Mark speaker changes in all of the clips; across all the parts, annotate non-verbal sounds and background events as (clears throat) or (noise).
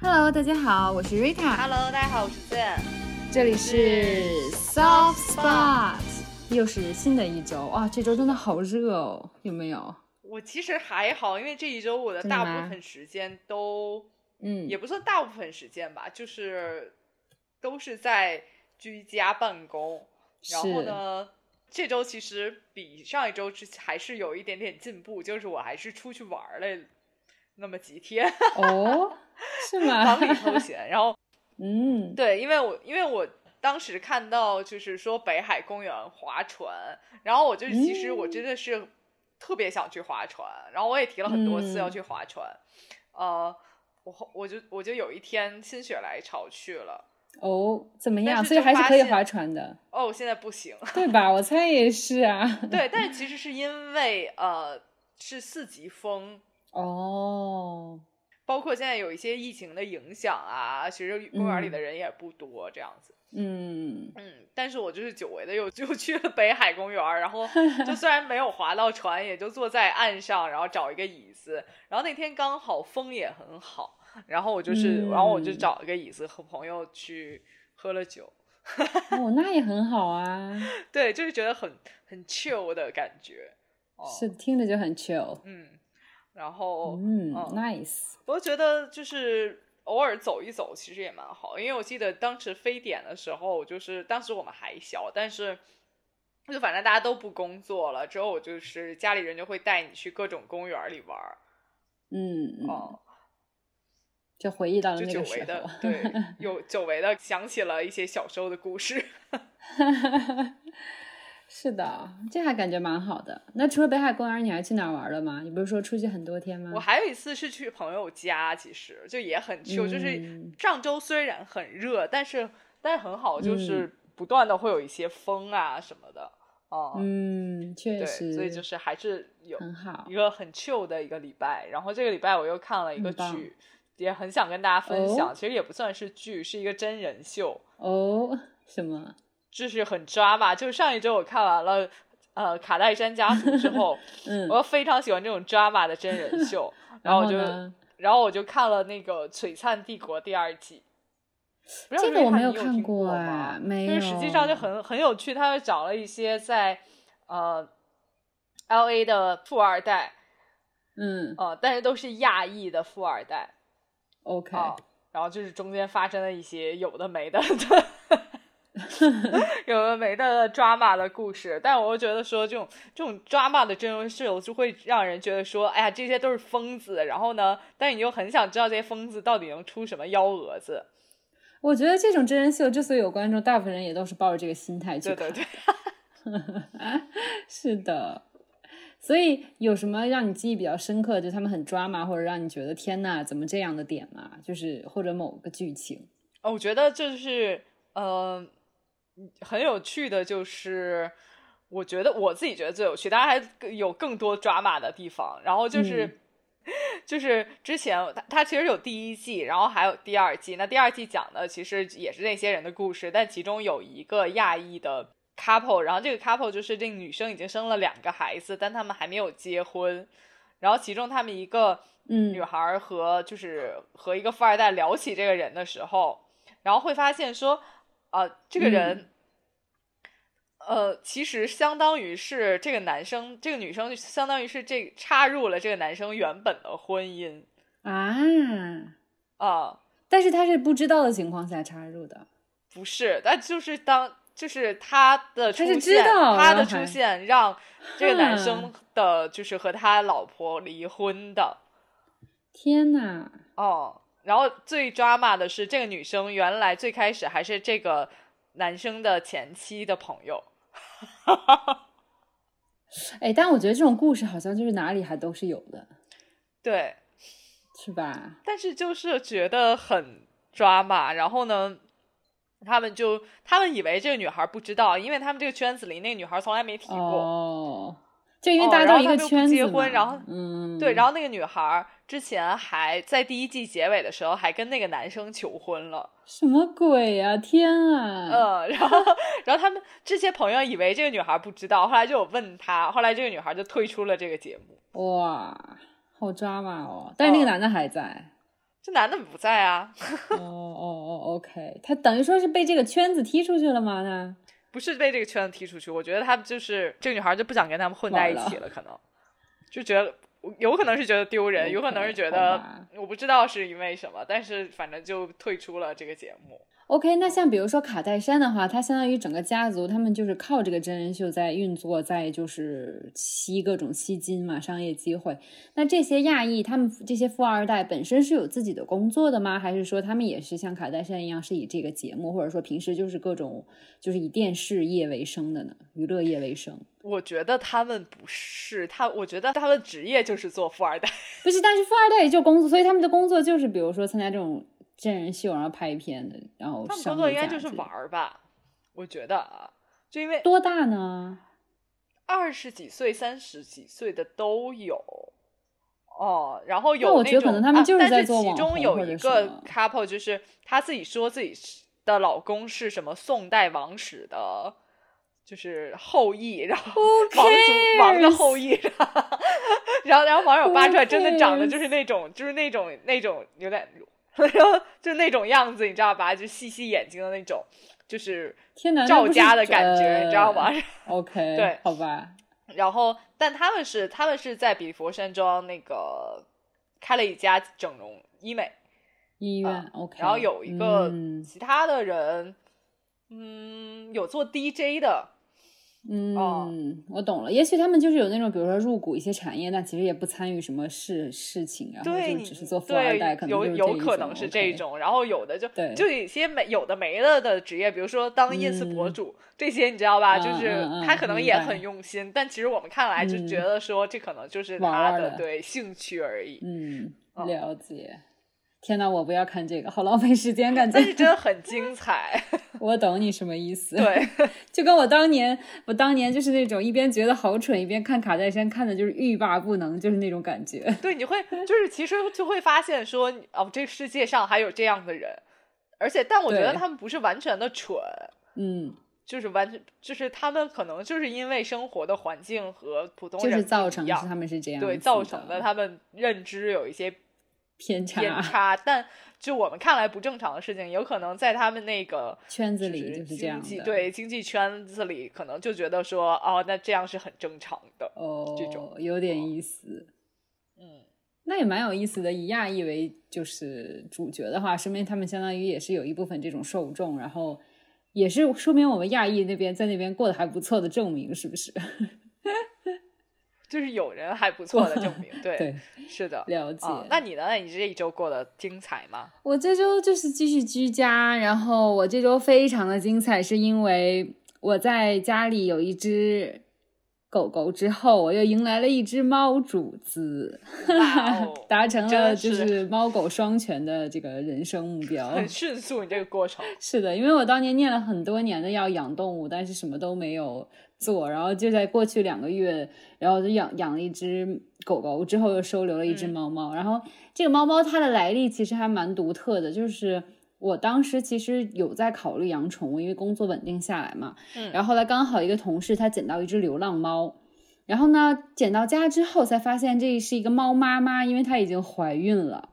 Speaker 1: Hello，大家好，我是 Rita。
Speaker 2: Hello，大家好，我是 Zen。
Speaker 1: 这里是 Soft Spot，又是新的一周哇！这周真的好热哦，有没有？
Speaker 2: 我其实还好，因为这一周我的大部分时间都，
Speaker 1: 嗯，
Speaker 2: 也不算大部分时间吧，就是都是在居家办公。然后呢，这周其实比上一周之还是有一点点进步，就是我还是出去玩了那么几天，(laughs)
Speaker 1: 哦，是吗
Speaker 2: 忙里
Speaker 1: 吗？
Speaker 2: 偷闲。然后 (laughs)
Speaker 1: 嗯，
Speaker 2: 对，因为我因为我当时看到就是说北海公园划船，然后我就其实我真的是特别想去划船，然后我也提了很多次要
Speaker 1: 嗯
Speaker 2: 去划船，呃，我后我就我就有一天心血来潮去了，
Speaker 1: 哦，怎么样？所以
Speaker 2: 就
Speaker 1: 还是可以划船的，
Speaker 2: 哦，现在不行，(laughs)
Speaker 1: 对吧？我猜也是啊。
Speaker 2: 对，但是其实是因为呃是四级风。
Speaker 1: 哦，
Speaker 2: 包括现在有一些疫情的影响啊，其实公园里
Speaker 1: 嗯。
Speaker 2: 的人也不多，这样子。
Speaker 1: 嗯，
Speaker 2: 嗯，但是我就是久违的又 (laughs) 又去了北海公园，然后就虽然没有划到船，也就坐在岸上，然后找一个椅子，然后那天刚好风也很好，然后我就是，然后我就
Speaker 1: 嗯。
Speaker 2: 找一个椅子和朋友去喝了酒，
Speaker 1: 哦，那也很好啊，(laughs)
Speaker 2: 对，就是觉得很很 chill 的感觉，哦，
Speaker 1: 是听着就很 chill。
Speaker 2: 嗯，然后
Speaker 1: 嗯
Speaker 2: 嗯
Speaker 1: ，nice。
Speaker 2: 我觉得就是偶尔走一走，其实也蛮好。因为我记得当时非典的时候，就是当时我们还小，但是就反正大家都不工作了，之后我就是家里人就会带你去各种公园里玩儿，
Speaker 1: 嗯就回忆到了
Speaker 2: 就
Speaker 1: 那个时
Speaker 2: 久违的
Speaker 1: 候。
Speaker 2: 对，(laughs) 有久违的想起了一些小时候的故事。(laughs) (laughs)
Speaker 1: 是的，这还感觉蛮好的。那除了北海公园，你还去哪儿玩了吗？你不是说出去很多天吗？
Speaker 2: 我还有一次是去朋友家，其实就也很 chill，、就是
Speaker 1: 嗯
Speaker 2: 上周虽然很热，但是但是很好，就
Speaker 1: 嗯
Speaker 2: 是不断的会有一些风啊什么的，哦、
Speaker 1: 嗯，确
Speaker 2: 对，
Speaker 1: 实，
Speaker 2: 所以就是还是有
Speaker 1: 很好
Speaker 2: 一。个很 chill 的一个礼拜。然后这个礼拜我又看了一个剧，也很想跟大家分享。
Speaker 1: 哦
Speaker 2: 其实也不算是剧，是一个真人秀，
Speaker 1: 哦，什么？
Speaker 2: 就是很抓嘛。就是上一周我看完了呃《卡戴珊家族》之后，(laughs)
Speaker 1: 嗯，
Speaker 2: 我非常喜欢这种 drama 的真人秀，(laughs) 然后我就？然后我就看了那个《璀璨帝国》第二季。
Speaker 1: 这个我没有看过
Speaker 2: 吗
Speaker 1: 哎没
Speaker 2: 就是实际上就很很有趣，他又找了一些在呃 L A 的富二代，
Speaker 1: 嗯
Speaker 2: 呃，但是都是亚裔的富二代
Speaker 1: ，OK，
Speaker 2: 啊、然后就是中间发生了一些有的没的 (laughs) (laughs) 有的没的 drama 的故事，但我又觉得说这种这种 drama 的真人秀就会让人觉得说，哎呀，这些都是疯子，然后呢，但你又很想知道这些疯子到底能出什么幺蛾子，
Speaker 1: 我觉得这种真人秀之所以有观众，大部分人也都是抱着这个心态去看。
Speaker 2: 对对对。(laughs)
Speaker 1: 是的。所以有什么让你记忆比较深刻，就他们很抓马，或者让你觉得天呐，怎么这样的点嘛？就是或者某个剧情。
Speaker 2: 哦，我觉得就是呃，很有趣的，就是我觉得我自己觉得最有趣，当然还有更多抓马的地方。然后就是、
Speaker 1: 嗯 (laughs)
Speaker 2: 就是之前他他其实有第一季，然后还有第二季。那第二季讲的其实也是那些人的故事，但其中有一个亚裔的 couple，然后这个 couple 就是这个女生已经生了两个孩子，但他们还没有结婚。然后其中他们一个
Speaker 1: 嗯
Speaker 2: 女孩和就是和一个富二代聊起这个人的时候，然后会发现说，呃，这个人，呃，其实相当于是这个男生，这个女生相当于是这插入了这个男生原本的婚姻
Speaker 1: 啊，
Speaker 2: 啊、
Speaker 1: 但是他是不知道的情况下插入的。
Speaker 2: 不是，但就是当就是他的出
Speaker 1: 他是知
Speaker 2: 现，
Speaker 1: 道
Speaker 2: 他的出现让这个男生的就是和他老婆离婚的。
Speaker 1: 天呐，
Speaker 2: 哦，然后最 drama 的是，这个女生原来最开始还是这个男生的前妻的朋友。(laughs)
Speaker 1: 哎，但我觉得这种故事好像就是哪里还都是有的，
Speaker 2: 对，
Speaker 1: 是吧？
Speaker 2: 但是就是觉得很 drama。然后呢，他们就他们以为这个女孩不知道，因为他们这个圈子里那个女孩从来没提过。
Speaker 1: 哦，就因为
Speaker 2: 哦
Speaker 1: 大家都一个圈子嘛
Speaker 2: 结婚然后
Speaker 1: 嗯，
Speaker 2: 对，然后那个女孩之前还在第一季结尾的时候还跟那个男生求婚了。
Speaker 1: 什么鬼呀、天啊！
Speaker 2: 嗯，然后，然后他们这些朋友以为这个女孩不知道，后来就有问她，后来这个女孩就退出了这个节目。
Speaker 1: 哇，好抓马哦！但是那个
Speaker 2: 哦
Speaker 1: 男的还在。
Speaker 2: 这男的不在啊。(laughs)
Speaker 1: 哦哦哦，OK，他等于说是被这个圈子踢出去了吗？那
Speaker 2: 不是被这个圈子踢出去，我觉得他就是这个女孩就不想跟他们混在一起了，可能。就觉得有可能是觉得丢人，有可能是觉得我不知道是因为什么，但是反正就退出了这个节目。
Speaker 1: OK，那像比如说卡戴珊的话，他相当于整个家族，他们就是靠这个真人秀在运作，在就是吸各种吸金嘛，商业机会。那这些亚裔，他们这些富二代本身是有自己的工作的吗？还是说他们也是像卡戴珊一样，是以这个节目，或者说平时就是各种就是以电视业为生的呢？娱乐业为生？
Speaker 2: 我觉得他们不是他，我觉得他们职业就是做富二代，
Speaker 1: 不是？但是富二代也就工作，所以他们的工作就是比如说参加这种。真人秀，然后拍片的，然后
Speaker 2: 他们工作应该就是玩儿吧？我觉得啊，就因为
Speaker 1: 多大呢？
Speaker 2: 二十几岁、三十几岁的都有哦。然后有
Speaker 1: 那我觉得可能他们就是在做
Speaker 2: 其中有一个 couple，就是他自己说自己的老公是什么宋代王室的，就是后裔，然后王族王的后裔。(laughs) 然后，然后网友扒出来，真的长得就是那种，就是那种那种有点。然后就那种样子，你知道吧？就细细眼睛的那种，就是赵家的感觉，你知道吗？(laughs)
Speaker 1: OK，
Speaker 2: 对，
Speaker 1: 好吧。
Speaker 2: 然后，但他们是他们是在比佛山庄那个开了一家整容医美
Speaker 1: 医院，OK。
Speaker 2: 然后有一个其他的人，嗯，有做 DJ 的。
Speaker 1: 嗯，我懂了。也许他们就是有那种，比如说入股一些产业，但其实也不参与什么事事情，然后就只是做富二代，可能
Speaker 2: 有有可能是这
Speaker 1: 种。
Speaker 2: 然后有的就就有些没有的没了的职业，比如说当 ins 博主这些，你知道吧？就是他可能也很用心，但其实我们看来就觉得说这可能就是他的对兴趣而已。
Speaker 1: 嗯，了解。天哪，我不要看这个，好浪费时间，感觉。
Speaker 2: 但是真的很精彩。(laughs)
Speaker 1: 我懂你什么意思。
Speaker 2: 对，(laughs)
Speaker 1: 就跟我当年，我当年就是那种一边觉得好蠢，一边看卡戴珊，看的就是欲罢不能，就是那种感觉。(laughs)
Speaker 2: 对，你会就是其实就会发现说，哦，这个世界上还有这样的人，而且，但我觉得他们不是完全的蠢，
Speaker 1: 嗯，
Speaker 2: 就是完全就是他们可能就是因为生活的环境和普通
Speaker 1: 人造成他们是这样，
Speaker 2: 对，造成的他们认知有一些。
Speaker 1: 偏
Speaker 2: 差，偏差，但就我们看来不正常的事情，有可能在他们那个
Speaker 1: 圈子里就是这样
Speaker 2: 的。对经济圈子里，可能就觉得说，哦，那这样是很正常的。
Speaker 1: 哦，
Speaker 2: 这种
Speaker 1: 有点意思。
Speaker 2: 嗯，
Speaker 1: 那也蛮有意思的。以亚裔为就是主角的话，说明他们相当于也是有一部分这种受众，然后也是说明我们亚裔那边在那边过得还不错的证明，是不是？(laughs)
Speaker 2: 就是有人还不错的证明，(laughs) 对，是的，
Speaker 1: 了解。
Speaker 2: 那你呢？那你这一周过得精彩吗？
Speaker 1: 我这周就是继续居家，然后我这周非常的精彩，是因为我在家里有一只狗狗之后，我又迎来了一只猫主子，(laughs) 达成了就是猫狗双全的这个人生目标。
Speaker 2: 很迅速，你这个过程
Speaker 1: 是的，因为我当年念了很多年的要养动物，但是什么都没有。做，然后就在过去两个月，然后就养养了一只狗狗，之后又收留了一只猫猫。然后这个猫猫它的来历其实还蛮独特的，就是我当时其实有在考虑养宠物，因为工作稳定下来嘛。
Speaker 2: 嗯。
Speaker 1: 然后后来刚好一个同事他捡到一只流浪猫，然后呢捡到家之后才发现这是一个猫妈妈，因为它已经怀孕了。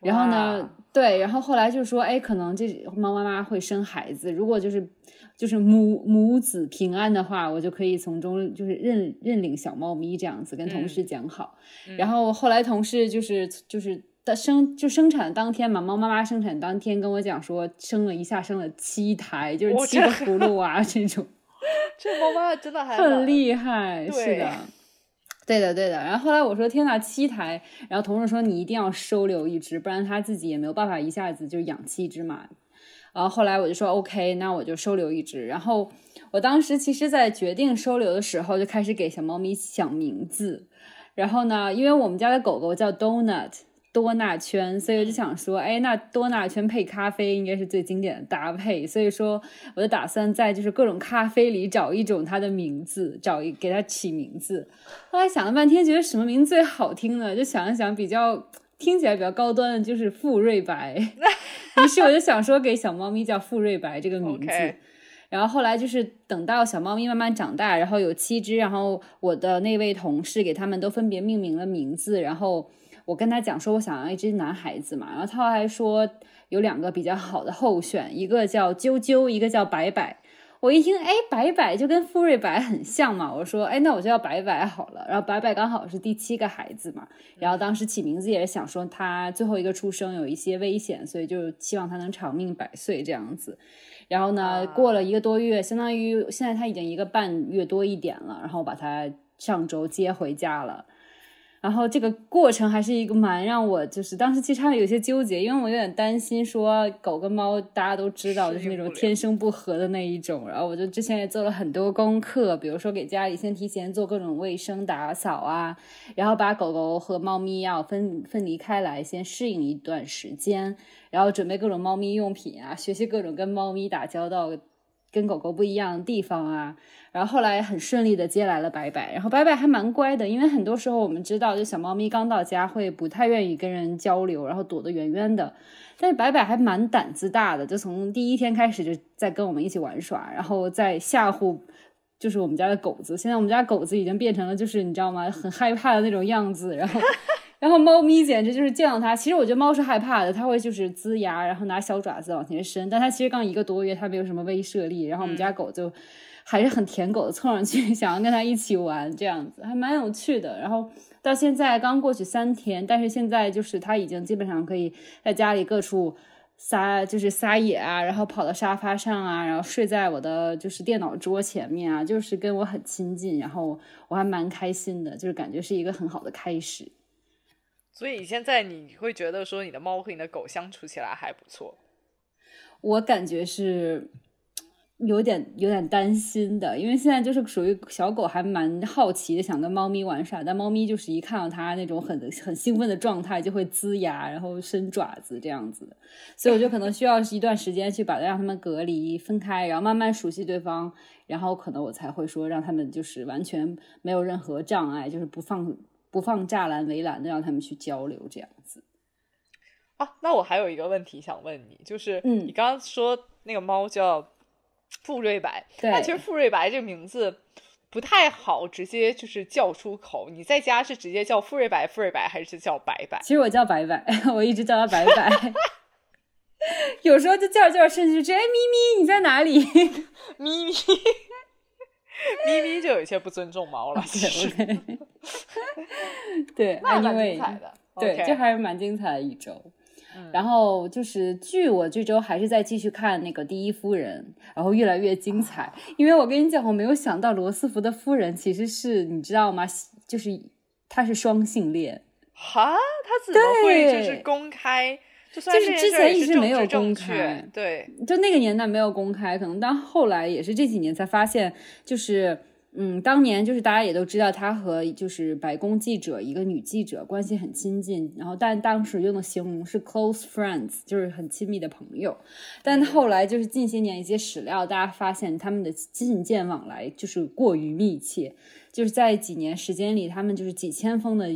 Speaker 1: 然后呢，对，然后后来就说，哎，可能这猫妈妈会生孩子，如果就是。就是母母子平安的话，我就可以从中就是认认领小猫咪这样子跟同事讲好。然后后来同事就是就是的生就生产当天嘛，猫妈妈生产当天跟我讲说生了一下生了七胎，就是七个葫芦娃这种。(laughs)
Speaker 2: 这猫妈妈真的还
Speaker 1: 很厉害，是的，对的对的。然后后来我说天呐，七胎！然后同事说你一定要收留一只，不然他自己也没有办法一下子就养七只嘛。然后后来我就说 OK，那我就收留一只。然后我当时其实，在决定收留的时候，就开始给小猫咪想名字。然后呢，因为我们家的狗狗叫 Donut 多纳圈，所以我就想说，哎，那多纳圈配咖啡应该是最经典的搭配。所以说，我就打算在就是各种咖啡里找一种它的名字，找一给它起名字。后来想了半天，觉得什么名字最好听呢？就想了想，比较。听起来比较高端的就是富瑞白，(laughs) 于是我就想说给小猫咪叫富瑞白这个名字。然后后来就是等到小猫咪慢慢长大，然后有七只，然后我的那位同事给他们都分别命名了名字，然后我跟他讲说我想要一只男孩子嘛，然后他还说有两个比较好的候选，一个叫啾啾，一个叫白白。我一听，哎，白白就跟富瑞白很像嘛，我说，哎，那我就要白白好了。然后白白刚好是第七个孩子嘛，然后当时起名字也是想说他最后一个出生有一些危险，所以就希望他能长命百岁这样子。然后呢，过了一个多月，相当于现在他已经一个半月多一点了，然后把他上周接回家了。然后这个过程还是一个蛮让我就是当时其实还有些纠结，因为我有点担心说狗跟猫大家都知道就是那种天生不和的那一种，然后我就之前也做了很多功课，比如说给家里先提前做各种卫生打扫啊，然后把狗狗和猫咪要分分离开来，先适应一段时间，然后准备各种猫咪用品啊，学习各种跟猫咪打交道。跟狗狗不一样的地方啊，然后后来很顺利的接来了白白，然后白白还蛮乖的，因为很多时候我们知道，就小猫咪刚到家会不太愿意跟人交流，然后躲得远远的，但是白白还蛮胆子大的，就从第一天开始就在跟我们一起玩耍，然后在吓唬，就是我们家的狗子，现在我们家狗子已经变成了就是你知道吗，很害怕的那种样子，然后。然后猫咪简直就是见到它，其实我觉得猫是害怕的，它会就是龇牙，然后拿小爪子往前伸。但它其实刚一个多月，它没有什么威慑力。然后我们家狗就还是很舔狗的凑上去，(laughs) 想要跟它一起玩，这样子还蛮有趣的。然后到现在刚过去三天，但是现在就是它已经基本上可以在家里各处撒，就是撒野啊，然后跑到沙发上啊，然后睡在我的就是电脑桌前面啊，就是跟我很亲近。然后我还蛮开心的，就是感觉是一个很好的开始。
Speaker 2: 所以现在你会觉得说你的猫和你的狗相处起来还不错？
Speaker 1: 我感觉是有点有点担心的，因为现在就是属于小狗还蛮好奇的，想跟猫咪玩耍，但猫咪就是一看到它那种很很兴奋的状态，就会呲牙，然后伸爪子这样子。所以我就可能需要一段时间去把它让它们隔离分开，然后慢慢熟悉对方，然后可能我才会说让它们就是完全没有任何障碍，就是不放。不放栅栏围栏的，让他们去交流，这样子。
Speaker 2: 啊，那我还有一个问题想问你，就是，嗯，你刚刚说那个猫叫富瑞白，
Speaker 1: 那
Speaker 2: 其实富瑞白这个名字不太好直接就是叫出口。你在家是直接叫富瑞白、富瑞白，还是叫白白？
Speaker 1: 其实我叫白白，(laughs) 我一直叫它白白。(laughs) 有时候就叫着叫着，甚至就哎，咪咪，你在哪里？(laughs)
Speaker 2: 咪咪。(laughs) 咪咪就有一些不尊重猫了，(laughs) (laughs)
Speaker 1: 对，对，
Speaker 2: 那蛮精彩的，
Speaker 1: 对，这还是蛮精彩的一周。然后就是剧，我这周还是在继续看那个《第一夫人》，然后越来越精彩。因为我跟你讲，我没有想到罗斯福的夫人其实是你知道吗？就是他是双性恋。
Speaker 2: 哈，他怎么会就是公开？
Speaker 1: 就是之前一直没有公
Speaker 2: 开，对，
Speaker 1: 就那个年代没有公开，可能到后来也是这几年才发现，就是嗯，当年就是大家也都知道他和就是白宫记者一个女记者关系很亲近，然后但当时用的形容是 close friends，就是很亲密的朋友，但后来就是近些年一些史料，大家发现他们的信件往来就是过于密切，就是在几年时间里，他们就是几千封的。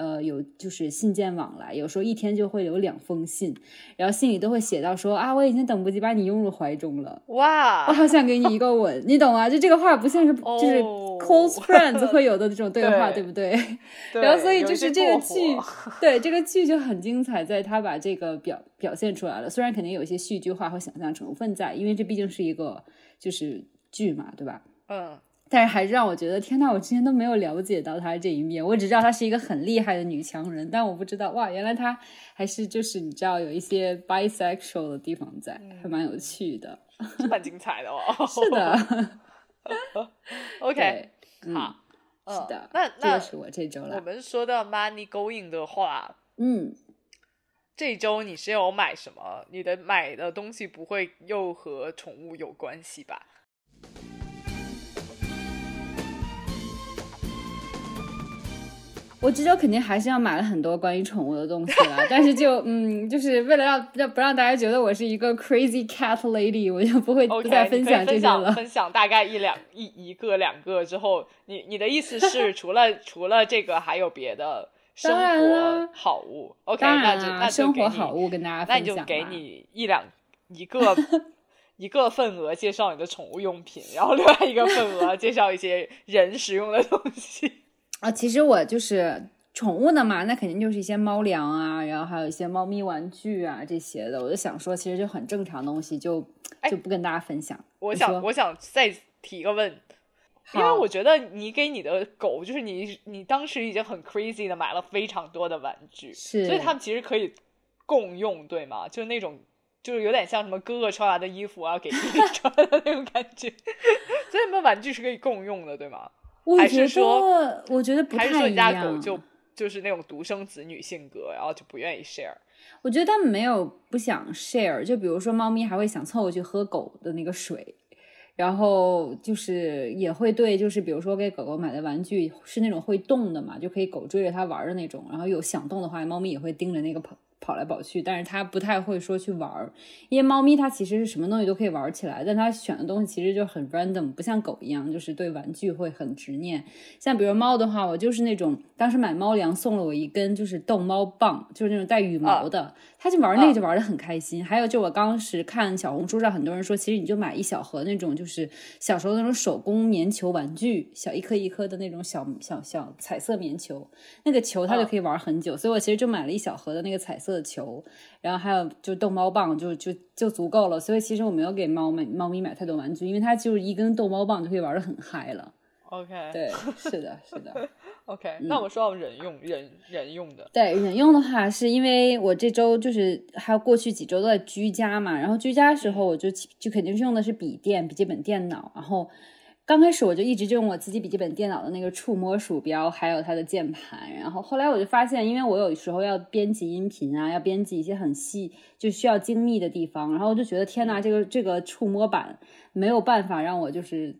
Speaker 1: 呃，有就是信件往来，有时候一天就会有两封信，然后信里都会写到说啊，我已经等不及把你拥入怀中了，
Speaker 2: 哇，
Speaker 1: 我好想给你一个吻，你懂啊？就这个话不像是就是 close friends 会有的这种对话，对不对？(laughs) 然后所以就是这个剧，对这个剧就很精彩，在他把这个表表现出来了，虽然肯定有一些戏剧化和想象成分在，因为这毕竟是一个就是剧嘛，对吧？
Speaker 2: 嗯。
Speaker 1: 但是还是让我觉得，天呐，我之前都没有了解到她这一面。我只知道她是一个很厉害的女强人，但我不知道，哇，原来她还是就是你知道有一些 bisexual 的地方在，还蛮有趣的，(laughs)
Speaker 2: 蛮精彩的哦。(laughs)
Speaker 1: 是的。(laughs)
Speaker 2: OK，好，
Speaker 1: 是的，
Speaker 2: 那那
Speaker 1: 是我这周了。
Speaker 2: 我们说到 money going 的话，
Speaker 1: 嗯，
Speaker 2: 这周你是有买什么？你的买的东西不会又和宠物有关系吧？
Speaker 1: 我这周肯定还是要买了很多关于宠物的东西了，但是就嗯，就是为了让让不让大家觉得我是一个 crazy cat lady，我就不会不再分享这些了。
Speaker 2: 分享大概一两一一个两个之后，你你的意思是 (laughs) 除了除了这个还有别的生活好物？OK，那就那
Speaker 1: 生活好物跟大家分
Speaker 2: 享。那你就给你一两一个 (laughs) 一个份额介绍你的宠物用品，然后另外一个份额介绍一些人使用的东西。
Speaker 1: 啊，其实我就是宠物的嘛，那肯定就是一些猫粮啊，然后还有一些猫咪玩具啊这些的。我就想说，其实就很正常的东西，就就不跟大家分享。
Speaker 2: 我想，我想再提一个问，因为我觉得你给你的狗，就是你你当时已经很 crazy 的买了非常多的玩具，
Speaker 1: 是，
Speaker 2: 所以他们其实可以共用，对吗？就是那种。就是有点像什么哥哥穿完的衣服啊，给弟弟 (laughs) 穿的那种感觉，(laughs) 所以你们玩具是可以共用的，对吗？还是说，
Speaker 1: 我觉得不太
Speaker 2: 一样。还是说你家狗就就是那种独生子女性格，然后就不愿意 share？
Speaker 1: 我觉得他们没有不想 share，就比如说猫咪还会想凑过去喝狗的那个水，然后就是也会对，就是比如说给狗狗买的玩具是那种会动的嘛，就可以狗追着它玩的那种，然后有想动的话，猫咪也会盯着那个跑。来跑去，但是它不太会说去玩儿，因为猫咪它其实是什么东西都可以玩起来，但它选的东西其实就很 random，不像狗一样，就是对玩具会很执念。像比如猫的话，我就是那种当时买猫粮送了我一根就是逗猫棒，就是那种带羽毛的，它就玩那个就玩的很开心。还有就我当时看小红书上很多人说，其实你就买一小盒那种就是小时候那种手工棉球玩具，小一颗一颗的那种小小小彩色棉球，那个球它就可以玩很久，所以我其实就买了一小盒的那个彩色。的球，然后还有就逗猫棒，就就就足够了。所以其实我没有给猫买猫咪买太多玩具，因为它就是一根逗猫棒就可以玩的很嗨了。
Speaker 2: OK，
Speaker 1: 对，是的，是的。(laughs)
Speaker 2: OK，那我说到人用人人用的，
Speaker 1: 对人用的话，是因为我这周就是还有过去几周都在居家嘛，然后居家的时候我就就肯定是用的是笔电、笔记本电脑，然后。刚开始我就一直就用我自己笔记本电脑的那个触摸鼠标，还有它的键盘。然后后来我就发现，因为我有时候要编辑音频啊，要编辑一些很细就需要精密的地方，然后我就觉得天呐，这个这个触摸板没有办法让我就是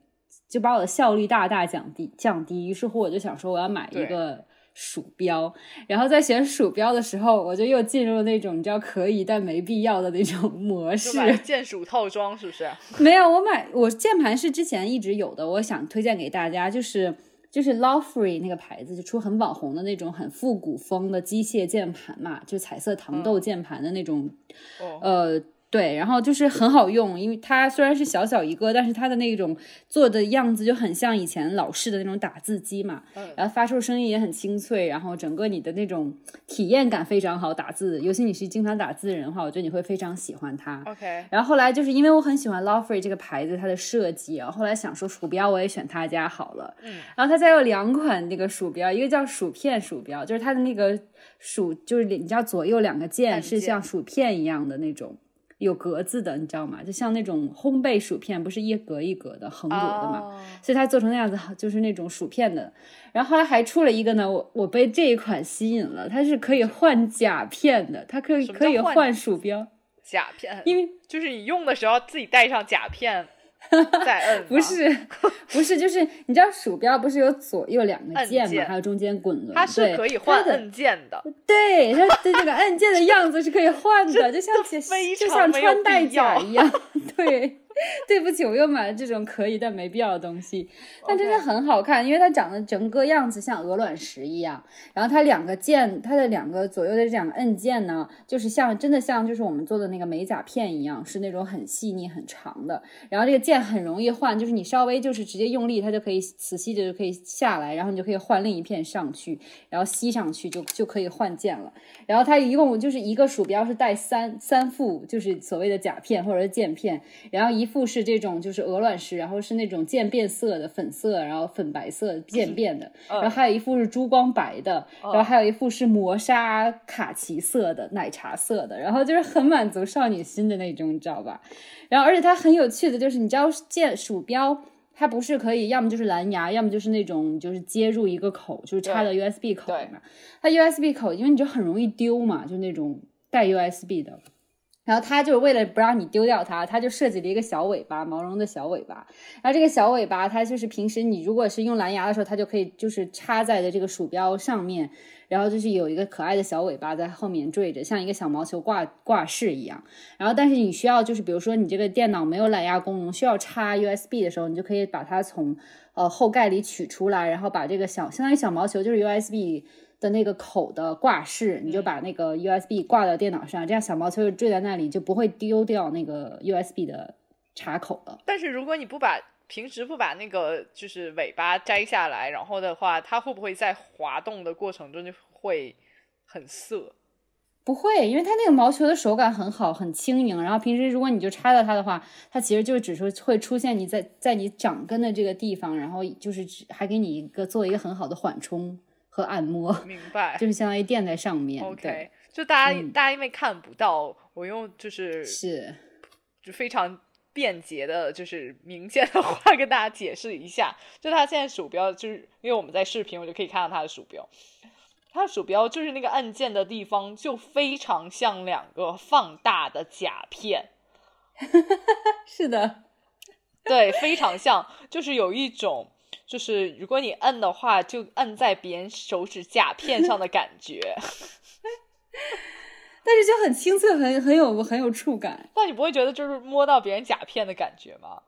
Speaker 1: 就把我的效率大大降低降低。于是乎我就想说，我要买一个。鼠标，然后在选鼠标的时候，我就又进入了那种你知道可以但没必要的那种 (laughs) 模式。
Speaker 2: 键鼠套装是不是？(laughs)
Speaker 1: 没有，我买我键盘是之前一直有的，我想推荐给大家，就是就是 Lawfree 那个牌子，就出很网红的那种很复古风的机械键盘嘛，就彩色糖豆键盘的那种，呃。对，然后就是很好用，因为它虽然是小小一个，但是它的那种做的样子就很像以前老式的那种打字机嘛，然后发出声音也很清脆，然后整个你的那种体验感非常好。打字，尤其你是经常打字的人的话，我觉得你会非常喜欢它。
Speaker 2: OK，
Speaker 1: 然后后来就是因为我很喜欢 Lawfree 这个牌子，它的设计啊，后来想说鼠标我也选他家好了。嗯，然后他家有两款那个鼠标，一个叫薯片鼠标，就是它的那个鼠，就是你知道左右两个键是像薯片一样的那种。有格子的，你知道吗？就像那种烘焙薯片，不是一格一格的横格的嘛？所以它做成那样子，就是那种薯片的。然后后来还出了一个呢，我我被这一款吸引了，它是可以换甲片的，它可以可以换鼠标。
Speaker 2: 甲片，
Speaker 1: 因为
Speaker 2: 就是你用的时候自己带上甲片。(laughs) 再摁
Speaker 1: 不是不是，就是你知道鼠标不是有左右两个键吗？还有中间滚轮，
Speaker 2: 它是可以换按键的。
Speaker 1: 对，它的这个按键的样子是可以换的，(laughs) 就像就像穿戴甲一样。(laughs) 对。(laughs) 对不起，我又买了这种可以但没必要的东西，但真的很好看，因为它长得整个样子像鹅卵石一样。然后它两个键，它的两个左右的这两个按键呢，就是像真的像就是我们做的那个美甲片一样，是那种很细腻很长的。然后这个键很容易换，就是你稍微就是直接用力，它就可以磁吸着就可以下来，然后你就可以换另一片上去，然后吸上去就就可以换键了。然后它一共就是一个鼠标是带三三副，就是所谓的甲片或者是键片，然后一。副是这种就是鹅卵石，然后是那种渐变色的粉色，然后粉白色渐变的，然后还有一副是珠光白的，然后还有一副是磨砂卡其色的奶茶色的，然后就是很满足少女心的那种，你知道吧？然后而且它很有趣的就是，你知道键鼠标它不是可以要么就是蓝牙，要么就是那种就是接入一个口，就是插到 USB 口里面。它 USB 口因为你就很容易丢嘛，就那种带 USB 的。然后它就是为了不让你丢掉它，它就设计了一个小尾巴，毛绒的小尾巴。然后这个小尾巴，它就是平时你如果是用蓝牙的时候，它就可以就是插在的这个鼠标上面，然后就是有一个可爱的小尾巴在后面缀着，像一个小毛球挂挂饰一样。然后但是你需要就是比如说你这个电脑没有蓝牙功能，需要插 USB 的时候，你就可以把它从呃后盖里取出来，然后把这个小相当于小毛球就是 USB。的那个口的挂饰，你就把那个 USB 挂到电脑上，这样小毛球就坠在那里，就不会丢掉那个 USB 的插口了。
Speaker 2: 但是如果你不把平时不把那个就是尾巴摘下来，然后的话，它会不会在滑动的过程中就会很涩？
Speaker 1: 不会，因为它那个毛球的手感很好，很轻盈。然后平时如果你就插到它的话，它其实就只是会出现你在在你掌根的这个地方，然后就是还给你一个做一个很好的缓冲和按摩。
Speaker 2: 明白，
Speaker 1: 就是相当于垫在上面。
Speaker 2: OK，就大家大家因为看不到，我用就是
Speaker 1: 是
Speaker 2: 就非常便捷的，就是明显的话跟大家解释一下。就它现在鼠标，就是因为我们在视频，我就可以看到它的鼠标。它鼠标就是那个按键的地方，就非常像两个放大的甲片。(laughs)
Speaker 1: 是的，
Speaker 2: 对，非常像，就是有一种，就是如果你摁的话，就摁在别人手指甲片上的感觉。(laughs)
Speaker 1: 但是就很清脆，很很有很有触感。
Speaker 2: 但你不会觉得就是摸到别人甲片的感觉吗？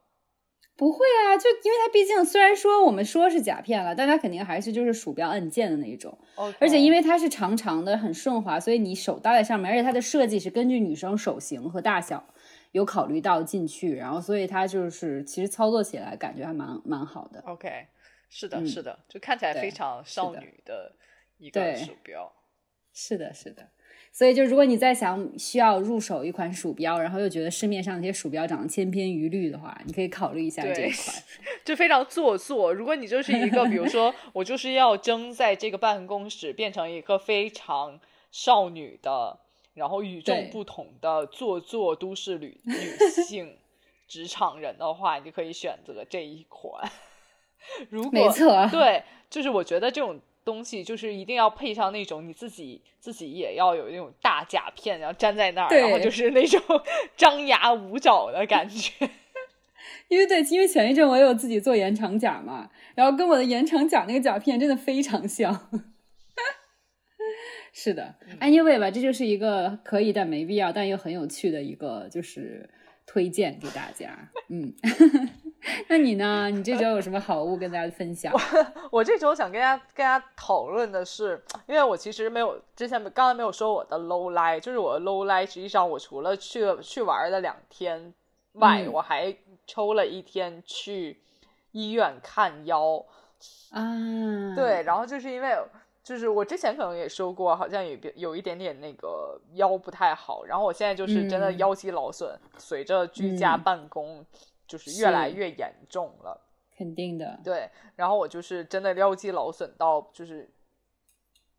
Speaker 1: 不会啊，就因为它毕竟虽然说我们说是甲片了，但它肯定还是就是鼠标按键的那一种。而且因为它是长长的，很顺滑，所以你手搭在上面，而且它的设计是根据女生手型和大小有考虑到进去，然后所以它就是其实操作起来感觉还蛮蛮好的。
Speaker 2: OK，是的，是的，就看起来非常少女的一个鼠标。
Speaker 1: 是的，是的。所以，就如果你在想需要入手一款鼠标，然后又觉得市面上那些鼠标长得千篇一律的话，你可以考虑一下这一款，(laughs)
Speaker 2: 就非常做作。如果你就是一个，比如说 (laughs) 我就是要争在这个办公室变成一个非常少女的，然后与众不同的做作都市女女性职场人的话，你就可以选择这一款。(laughs) 如果
Speaker 1: 没错，
Speaker 2: 对，就是我觉得这种。东西就是一定要配上那种你自己自己也要有那种大甲片，然后粘在那儿，然后就是那种 (laughs) 张牙舞爪的感觉。(laughs)
Speaker 1: 因为对，因为前一阵我有自己做延长甲嘛，然后跟我的延长甲那个甲片真的非常像。是的，Anyway 吧，这就是一个可以但没必要，但又很有趣的一个就是推荐给大家。嗯。(laughs) 那你呢？你这周有什么好物跟大家分享？
Speaker 2: 我 (laughs) 我这周想跟大家跟大家讨论的是，因为我其实没有之前刚才没有说我的 low life，就是我的 low life，实际上我除了去去玩的两天外，我还抽了一天去医院看腰
Speaker 1: 啊。
Speaker 2: 对，然后就是因为就是我之前可能也说过，好像有有一点点那个腰不太好，然后我现在就是真的腰肌劳损，随着居家办公。就是越来越严重了，
Speaker 1: 肯定的。
Speaker 2: 对，然后我就是真的腰肌劳损到，就是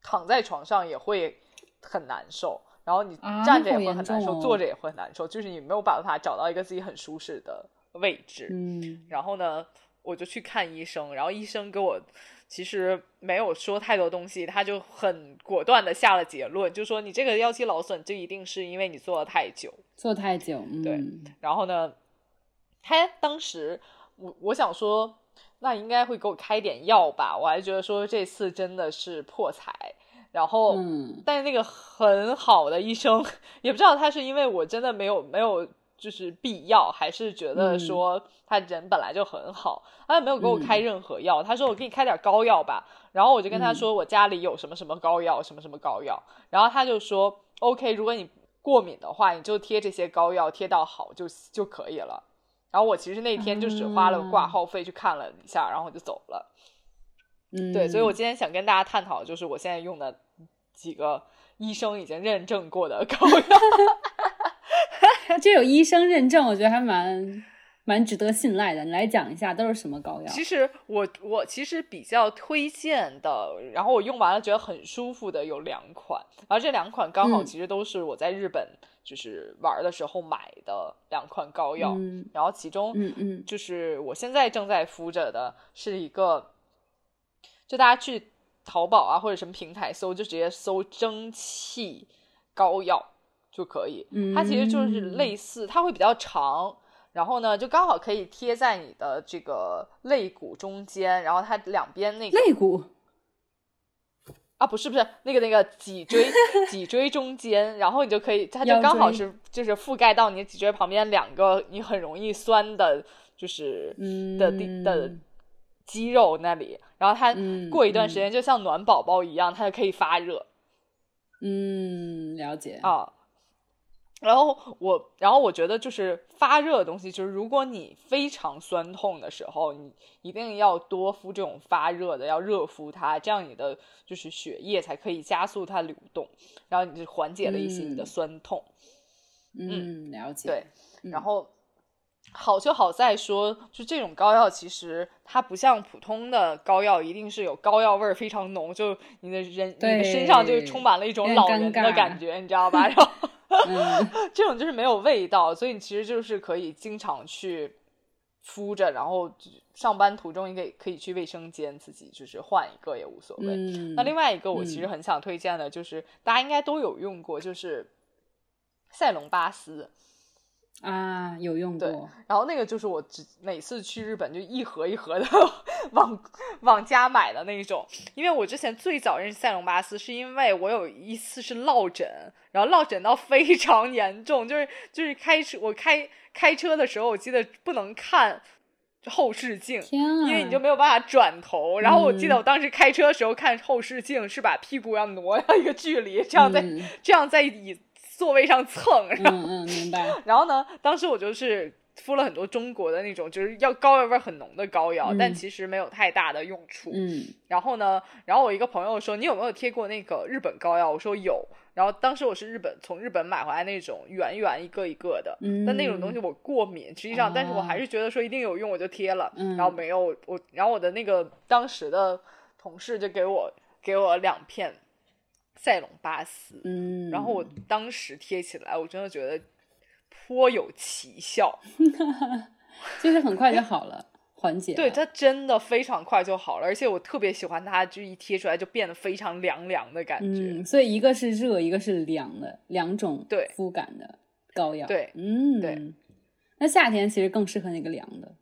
Speaker 2: 躺在床上也会很难受，然后你站着也会很难受，坐着也会很难受，就是你没有办法找到一个自己很舒适的位置。
Speaker 1: 嗯，
Speaker 2: 然后呢，我就去看医生，然后医生给我其实没有说太多东西，他就很果断的下了结论，就说你这个腰肌劳损就一定是因为你坐了太久，
Speaker 1: 坐太久。
Speaker 2: 对，然后呢？他当时，我我想说，那应该会给我开点药吧。我还觉得说这次真的是破财。然后，但是那个很好的医生，(laughs) 也不知道他是因为我真的没有没有就是必要，还是觉得说他人本来就很好，他没有给我开任何药。他说我给你开点膏药吧。然后我就跟他说我家里有什么什么膏药，什么什么膏药。然后他就说 OK，如果你过敏的话，你就贴这些膏药，贴到好就就可以了。然后我其实那天就只花了挂号费去看了一下，然后我就走了。
Speaker 1: 嗯，
Speaker 2: 对，所以我今天想跟大家探讨，就是我现在用的几个医生已经认证过的膏药。(laughs)
Speaker 1: 这有医生认证，我觉得还蛮。蛮值得信赖的，你来讲一下都是什么膏药？
Speaker 2: 其实我我其实比较推荐的，然后我用完了觉得很舒服的有两款，然后这两款刚好其实都是我在日本就是玩的时候买的两款膏药，然后其中
Speaker 1: 嗯嗯
Speaker 2: 就是我现在正在敷着的是一个，就大家去淘宝啊或者什么平台搜，就直接搜蒸汽膏药就可以，它其实就是类似，它会比较长。然后呢，就刚好可以贴在你的这个肋骨中间，然后它两边那个
Speaker 1: 肋骨
Speaker 2: 啊，不是不是那个那个脊椎脊椎中间，然后你就可以，它就刚好是就是覆盖到你脊椎旁边两个你很容易酸的，就是的的肌肉那里，然后它过一段时间就像暖宝宝一样，它就可以发热。
Speaker 1: 嗯，了解
Speaker 2: 啊。然后我，然后我觉得就是发热的东西，就是如果你非常酸痛的时候，你一定要多敷这种发热的，要热敷它，这样你的就是血液才可以加速它流动，然后你就缓解了一些你的酸痛。
Speaker 1: 嗯，了解。
Speaker 2: 对，然后好就好在说，就这种膏药其实它不像普通的膏药，一定是有膏药味儿非常浓，就你的人你的身上就充满了一种老人的感觉，你知道吧？(laughs) 然后。(laughs) 这种就是没有味道，所以你其实就是可以经常去敷着，然后上班途中你可以可以去卫生间自己就是换一个也无所谓。那另外一个我其实很想推荐的就是大家应该都有用过，就是赛隆巴斯。
Speaker 1: 啊，有用过。
Speaker 2: 然后那个就是我只每次去日本就一盒一盒的 (laughs) 往往家买的那种，因为我之前最早认识塞隆巴斯，是因为我有一次是落枕，然后落枕到非常严重，就是就是开车我开开车的时候，我记得不能看后视镜，因为你就没有办法转头。然后我记得我当时开车的时候看后视镜是把屁股要挪到一个距离，这样在这样在椅。座位上蹭，
Speaker 1: 嗯嗯，明白。(laughs)
Speaker 2: 然后呢，当时我就是敷了很多中国的那种，就是要膏药味很浓的膏药，但其实没有太大的用处。
Speaker 1: 嗯。
Speaker 2: 然后呢，然后我一个朋友说：“你有没有贴过那个日本膏药？”我说有。然后当时我是日本从日本买回来那种圆圆一个一个的，但那种东西我过敏，实际上，但是我还是觉得说一定有用，我就贴了。然后没有我，然后我的那个当时的同事就给我给我两片。赛隆巴斯，
Speaker 1: 嗯，
Speaker 2: 然后我当时贴起来，我真的觉得颇有奇效，(laughs)
Speaker 1: 就是很快就好了，缓解。
Speaker 2: 对，它真的非常快就好了，而且我特别喜欢它，就一贴出来就变得非常凉凉的感觉。
Speaker 1: 嗯，所以一个是热，一个是凉的，两种
Speaker 2: 对
Speaker 1: 肤感的膏药。
Speaker 2: 对，
Speaker 1: 嗯，
Speaker 2: 对。
Speaker 1: 那夏天其实更适合那个凉的。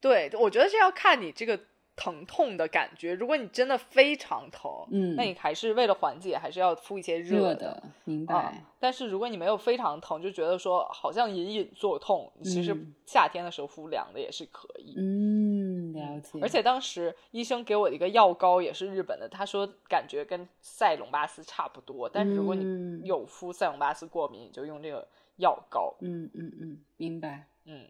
Speaker 2: 对，我觉得这要看你这个。疼痛的感觉，如果你真的非常疼，
Speaker 1: 嗯，
Speaker 2: 那你还是为了缓解，还是要敷一些
Speaker 1: 热
Speaker 2: 的，
Speaker 1: 明白。
Speaker 2: 但是如果你没有非常疼，就觉得说好像隐隐作痛，其实夏天的时候敷凉的也是可以。
Speaker 1: 嗯，了解。
Speaker 2: 而且当时医生给我的一个药膏也是日本的，他说感觉跟赛隆巴斯差不多，但是如果你有敷赛隆巴斯过敏，你就用这个药膏。
Speaker 1: 嗯嗯嗯，明白。
Speaker 2: 嗯。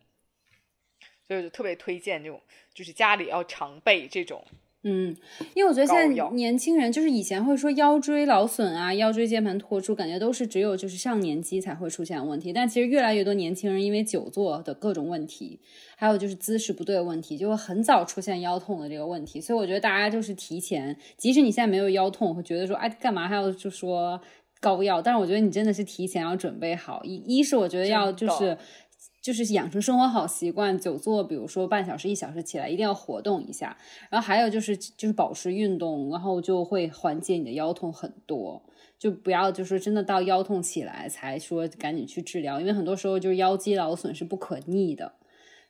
Speaker 2: 所以就特别推荐这种，就是家里要常备这种。
Speaker 1: 嗯，因为我觉得现在年轻人就是以前会说腰椎劳损啊、腰椎间盘突出，感觉都是只有就是上年纪才会出现问题。但其实越来越多年轻人因为久坐的各种问题，还有就是姿势不对的问题，就会很早出现腰痛的这个问题。所以我觉得大家就是提前，即使你现在没有腰痛，会觉得说哎干嘛还要就说膏药？但是我觉得你真的是提前要准备好。一一是我觉得要就是。就是养成生活好习惯，久坐，比如说半小时、一小时起来，一定要活动一下。然后还有就是就是保持运动，然后就会缓解你的腰痛很多。就不要就是真的到腰痛起来才说赶紧去治疗，因为很多时候就是腰肌劳损是不可逆的。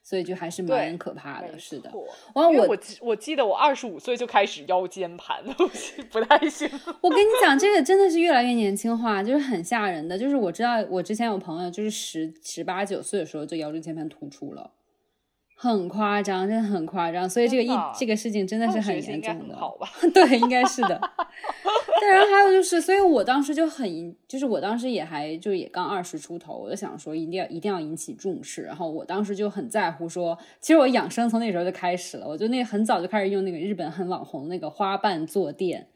Speaker 1: 所以就还是蛮可怕的，是的。
Speaker 2: 完我我我记得我二十五岁就开始腰间盘的东西不太行。(laughs)
Speaker 1: 我跟你讲，这个真的是越来越年轻化，就是很吓人的。就是我知道，我之前有朋友就是十十八九岁的时候就腰椎间盘突出了。很夸张，真的很夸张，所以这个一这个事情真的是很严重的。
Speaker 2: 好吧？
Speaker 1: 对，应该是的。对，然后还有就是，所以我当时就很，就是我当时也还就也刚二十出头，我就想说一定要一定要引起重视。然后我当时就很在乎说，其实我养生从那时候就开始了，我就那很早就开始用那个日本很网红那个花瓣坐垫，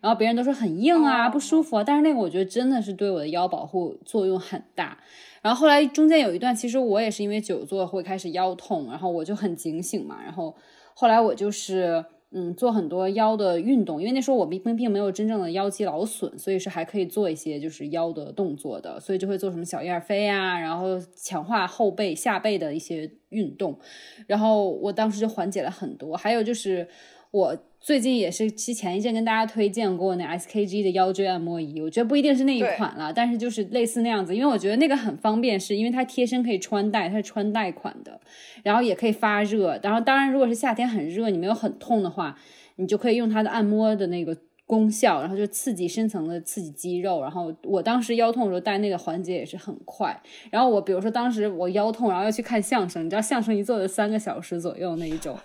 Speaker 1: 然后别人都说很硬啊，不舒服啊，但是那个我觉得真的是对我的腰保护作用很大。然后后来中间有一段，其实我也是因为久坐会开始腰痛，然后我就很警醒嘛。然后后来我就是嗯做很多腰的运动，因为那时候我并并没有真正的腰肌劳损，所以是还可以做一些就是腰的动作的，所以就会做什么小燕飞啊，然后强化后背下背的一些运动。然后我当时就缓解了很多。还有就是我。最近也是，其实前一阵跟大家推荐过那 SKG 的腰椎按摩仪，我觉得不一定是那一款了，但是就是类似那样子，因为我觉得那个很方便，是因为它贴身可以穿戴，它是穿戴款的，然后也可以发热，然后当然如果是夏天很热，你没有很痛的话，你就可以用它的按摩的那个。功效，然后就刺激深层的刺激肌肉，然后我当时腰痛的时候戴那个缓解也是很快。然后我比如说当时我腰痛，然后要去看相声，你知道相声一坐就三个小时左右那一种，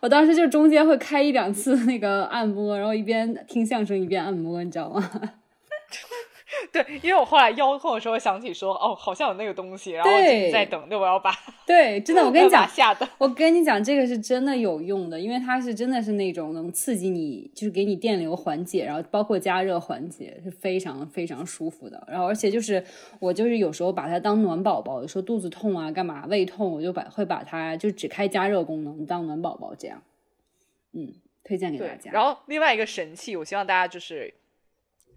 Speaker 1: 我当时就中间会开一两次那个按摩，然后一边听相声一边按摩，你知道吗？(laughs)
Speaker 2: 对，因为我后来腰痛的时候想起说，哦，好像有那个东西，然后我在等着我要把。(laughs)
Speaker 1: 对，真的，我跟你 (laughs) 讲，
Speaker 2: 吓的。
Speaker 1: 我跟你讲，这个是真的有用的，因为它是真的是那种能刺激你，就是给你电流缓解，然后包括加热缓解，是非常非常舒服的。然后而且就是我就是有时候把它当暖宝宝，有时候肚子痛啊，干嘛胃痛，我就把会把它就只开加热功能当暖宝宝这样。嗯，推荐给大家。
Speaker 2: 然后另外一个神器，我希望大家就是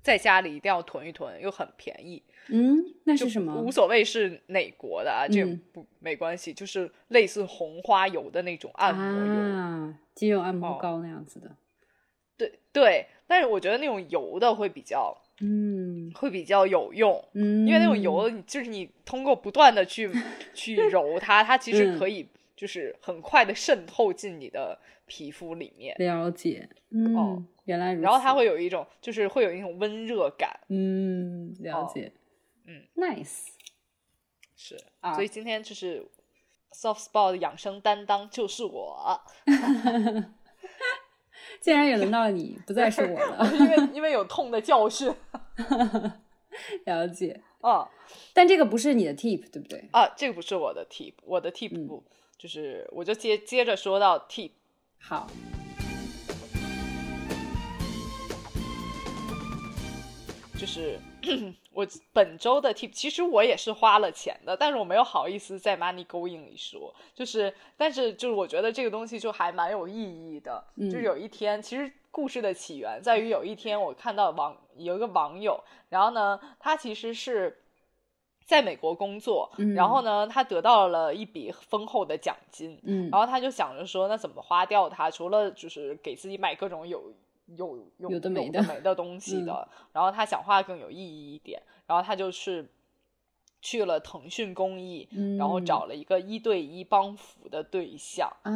Speaker 2: 在家里一定要囤一囤，又很便宜。
Speaker 1: 嗯，那是什么？
Speaker 2: 无所谓是哪国的啊，这不没关系，就是类似红花油的那种按摩
Speaker 1: 油，啊肌肉按摩膏那样子的。
Speaker 2: 对对，但是我觉得那种油的会比较，
Speaker 1: 嗯，
Speaker 2: 会比较有用。嗯，因为那种油就是你通过不断的去去揉它，它其实可以就是很快的渗透进你的。皮肤里面
Speaker 1: 了解，哦，原来如此。
Speaker 2: 然后它会有一种，就是会有一种温热感。
Speaker 1: 嗯，了解。
Speaker 2: 嗯
Speaker 1: ，nice。
Speaker 2: 是啊，所以今天就是 soft spot 的养生担当就是我。(laughs)
Speaker 1: 竟然也轮到你，不再是我了，(laughs)
Speaker 2: 因为因为有痛的教训。(laughs)
Speaker 1: 了解。
Speaker 2: 哦，
Speaker 1: 但这个不是你的 tip，对不对？
Speaker 2: 啊，这个不是我的 tip，我的 tip 不就是我就接接着说到 tip。
Speaker 1: 好，
Speaker 2: 就是 (clears throat) 我本周的 tip，其实我也是花了钱的，但是我没有好意思在 Money Going 里说。就是，但是就是我觉得这个东西就还蛮有意义的。就是有一天，其实故事的起源在于有一天我看到网有一个网友，然后呢，他其实是。在美国工作，然后呢，他得到了一笔丰厚的奖金，
Speaker 1: 嗯，
Speaker 2: 然后他就想着说，那怎么花掉它？除了就是给自己买各种有有有
Speaker 1: 的没
Speaker 2: 的。没的东西的，然后他想花更有意义一点，然后他就是去了腾讯公益，然后找了一个一对一帮扶的对象。
Speaker 1: 啊，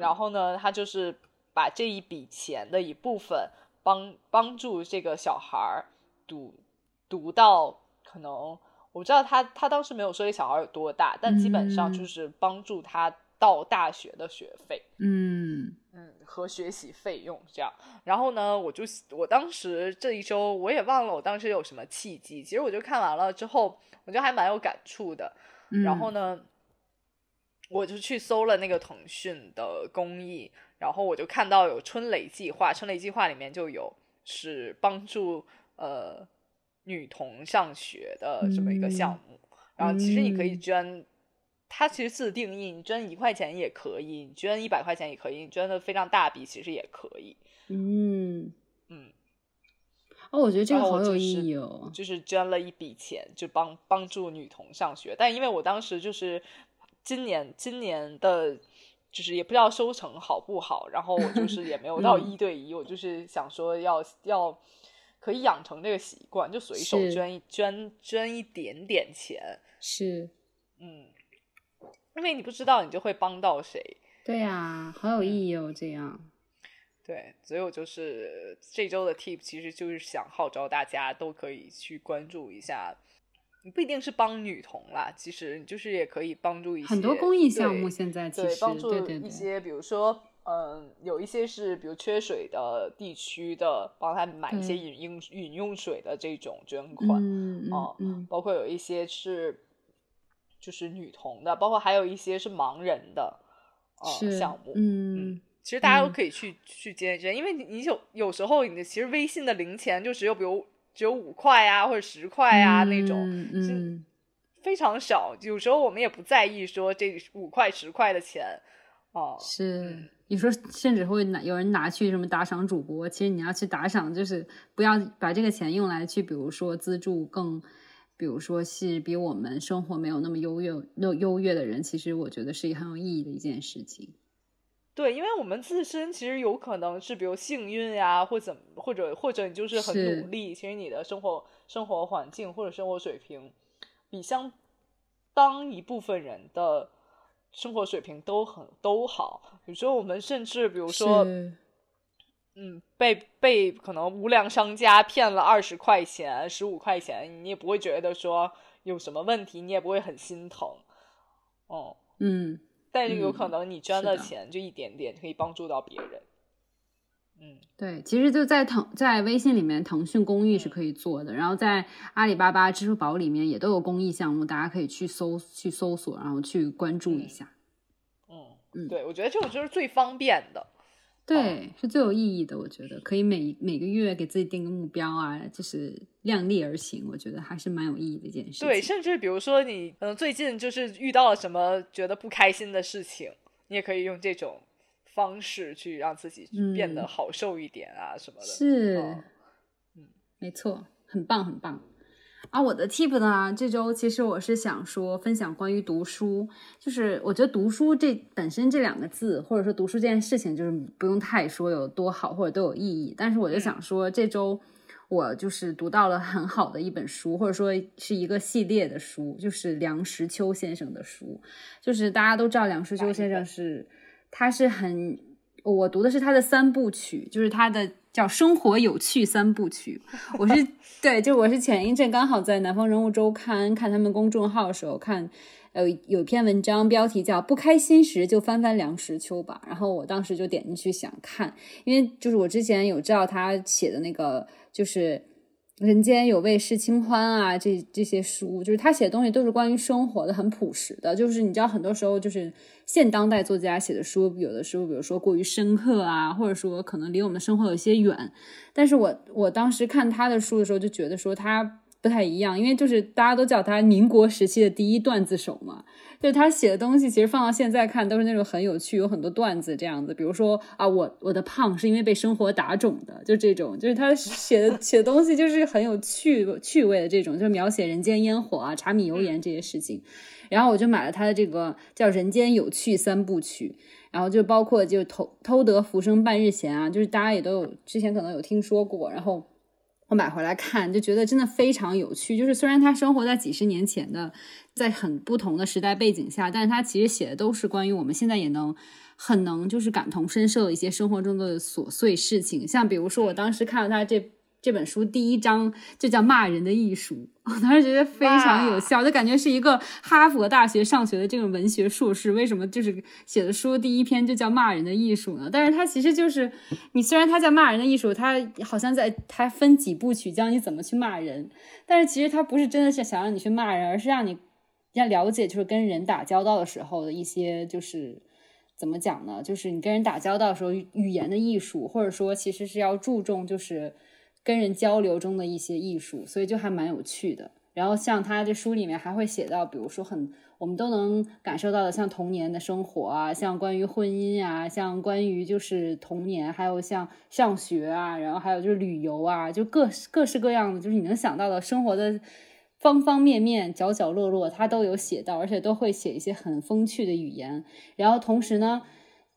Speaker 2: 然后呢，他就是把这一笔钱的一部分帮帮助这个小孩儿读读到可能。我知道他他当时没有说这小孩有多大，但基本上就是帮助他到大学的学费，
Speaker 1: 嗯
Speaker 2: 嗯和学习费用这样。然后呢，我就我当时这一周我也忘了我当时有什么契机，其实我就看完了之后，我觉得还蛮有感触的。然后呢，我就去搜了那个腾讯的公益，然后我就看到有春蕾计划，春蕾计划里面就有是帮助呃。女童上学的这么一个项目，然后其实你可以捐，它其实自定义，你捐一块钱也可以，你捐一百块钱也可以，你捐的非常大笔其实也可以。
Speaker 1: 嗯
Speaker 2: 嗯，
Speaker 1: 哦，我觉得这个好有意义哦，
Speaker 2: 就是捐了一笔钱，就帮帮助女童上学。但因为我当时就是今年今年的，就是也不知道收成好不好，然后我就是也没有到一对一，我就是想说要要。可以养成这个习惯，就随手捐一捐捐一点点钱，
Speaker 1: 是，
Speaker 2: 嗯，因为你不知道你就会帮到谁，
Speaker 1: 对呀，好有意义哦，这样，(laughs)
Speaker 2: 对，所以我就是这周的 tip，其实就是想号召大家都可以去关注一下，你不一定是帮女童啦，其实你就是也可以帮助一些
Speaker 1: 很多公益项目，现在
Speaker 2: 对帮助一些，比如说。嗯，有一些是比如缺水的地区的，帮他买一些饮用饮用水的这种捐款
Speaker 1: 啊，
Speaker 2: 包括有一些是就是女童的，包括还有一些是盲人的呃项目，
Speaker 1: 嗯，
Speaker 2: 其实大家都可以去去捐一捐，因为你你有有时候你的其实微信的零钱就只有比如只有五块啊或者十块啊那种，
Speaker 1: 嗯，
Speaker 2: 非常少，有时候我们也不在意说这五块十块的钱哦，
Speaker 1: 是。有时候甚至会拿有人拿去什么打赏主播，其实你要去打赏，就是不要把这个钱用来去，比如说资助更，比如说是比我们生活没有那么优越、那优越的人，其实我觉得是一很有意义的一件事情。
Speaker 2: 对，因为我们自身其实有可能是比如幸运呀，或怎么，或者或者你就是很努力，其实你的生活生活环境或者生活水平比相当一部分人的。生活水平都很都好，有时候我们甚至比如说，嗯，被被可能无良商家骗了二十块钱、十五块钱，你也不会觉得说有什么问题，你也不会很心疼，哦，
Speaker 1: 嗯，
Speaker 2: 但是有可能你捐的。钱就一点点，可以帮助到别人，嗯，
Speaker 1: 对，其实就在腾在微信里面，腾讯公益是可以做的，然后在阿里巴巴、支付宝里面也都有公益项目，大家可以去搜去搜索，然后去关注一下。
Speaker 2: 嗯嗯，对，我觉得这种就是最方便的，
Speaker 1: 对，是最有意义的。我觉得可以每每个月给自己定个目标啊，就是量力而行，我觉得还是蛮有意义的一件事。
Speaker 2: 对，甚至比如说你嗯最近就是遇到了什么觉得不开心的事情，你也可以用这种。方式去让自己变得好受一点啊，什么的。
Speaker 1: 是，嗯，没错，很棒，很棒。啊，我的 tip 呢，这周其实我是想说分享关于读书，就是我觉得读书这本身这两个字，或者说读书这件事情，就是不用太说有多好或者都有意义。但是我就想说，这周我就是读到了很好的一本书，或者说是一个系列的书，就是梁实秋先生的书。就是大家都知道梁实秋先生是。他是很，我读的是他的三部曲，就是他的叫《生活有趣三部曲》。我是 (laughs) 对，就我是前一阵刚好在南方人物周刊看他们公众号的时候看，呃，有篇文章标题叫“不开心时就翻翻梁实秋吧”，然后我当时就点进去想看，因为就是我之前有知道他写的那个就是。人间有味是清欢啊，这这些书就是他写的东西都是关于生活的，很朴实的。就是你知道，很多时候就是现当代作家写的书，有的时候比如说过于深刻啊，或者说可能离我们的生活有些远。但是我我当时看他的书的时候，就觉得说他不太一样，因为就是大家都叫他民国时期的第一段子手嘛。就是他写的东西，其实放到现在看都是那种很有趣，有很多段子这样子。比如说啊，我我的胖是因为被生活打肿的，就这种。就是他写的写的东西就是很有趣趣味的这种，就是描写人间烟火啊、柴米油盐这些事情。然后我就买了他的这个叫《人间有趣三部曲》，然后就包括就偷偷得浮生半日闲啊，就是大家也都有之前可能有听说过，然后。我买回来看，就觉得真的非常有趣。就是虽然他生活在几十年前的，在很不同的时代背景下，但是他其实写的都是关于我们现在也能很能就是感同身受的一些生活中的琐碎事情。像比如说，我当时看到他这。这本书第一章就叫《骂人的艺术》，我当时觉得非常有效，就感觉是一个哈佛大学上学的这种文学硕士，为什么就是写的书第一篇就叫《骂人的艺术》呢？但是它其实就是你虽然它叫《骂人的艺术》，它好像在它分几部曲教你怎么去骂人，但是其实它不是真的是想让你去骂人，而是让你要了解就是跟人打交道的时候的一些就是怎么讲呢？就是你跟人打交道的时候语言的艺术，或者说其实是要注重就是。跟人交流中的一些艺术，所以就还蛮有趣的。然后像他这书里面还会写到，比如说很我们都能感受到的，像童年的生活啊，像关于婚姻啊，像关于就是童年，还有像上学啊，然后还有就是旅游啊，就各各式各样的，就是你能想到的生活的方方面面、角角落落，他都有写到，而且都会写一些很风趣的语言。然后同时呢，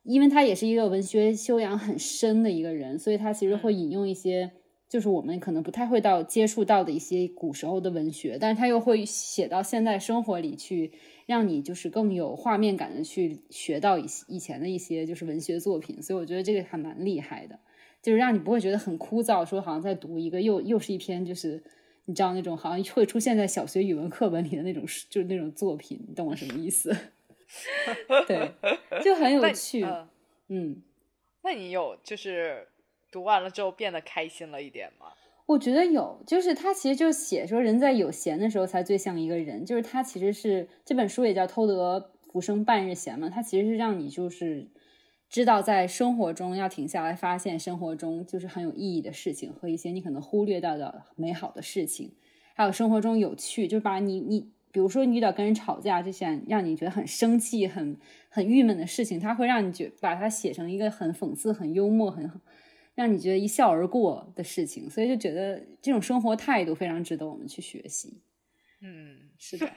Speaker 1: 因为他也是一个文学修养很深的一个人，所以他其实会引用一些。就是我们可能不太会到接触到的一些古时候的文学，但是他又会写到现代生活里去，让你就是更有画面感的去学到以以前的一些就是文学作品，所以我觉得这个还蛮厉害的，就是让你不会觉得很枯燥，说好像在读一个又又是一篇就是你知道那种好像会出现在小学语文课本里的那种就是那种作品，你懂我什么意思？(laughs) 对，就很有趣。嗯，
Speaker 2: 那你有就是。读完了之后变得开心了一点吗？
Speaker 1: 我觉得有，就是他其实就写说人在有闲的时候才最像一个人，就是他其实是这本书也叫偷得浮生半日闲嘛，他其实是让你就是知道在生活中要停下来，发现生活中就是很有意义的事情和一些你可能忽略到的美好的事情，还有生活中有趣，就把你你比如说你遇到跟人吵架这些让你觉得很生气、很很郁闷的事情，他会让你觉把它写成一个很讽刺、很幽默、很。让你觉得一笑而过的事情，所以就觉得这种生活态度非常值得我们去学习。
Speaker 2: 嗯，
Speaker 1: 是的。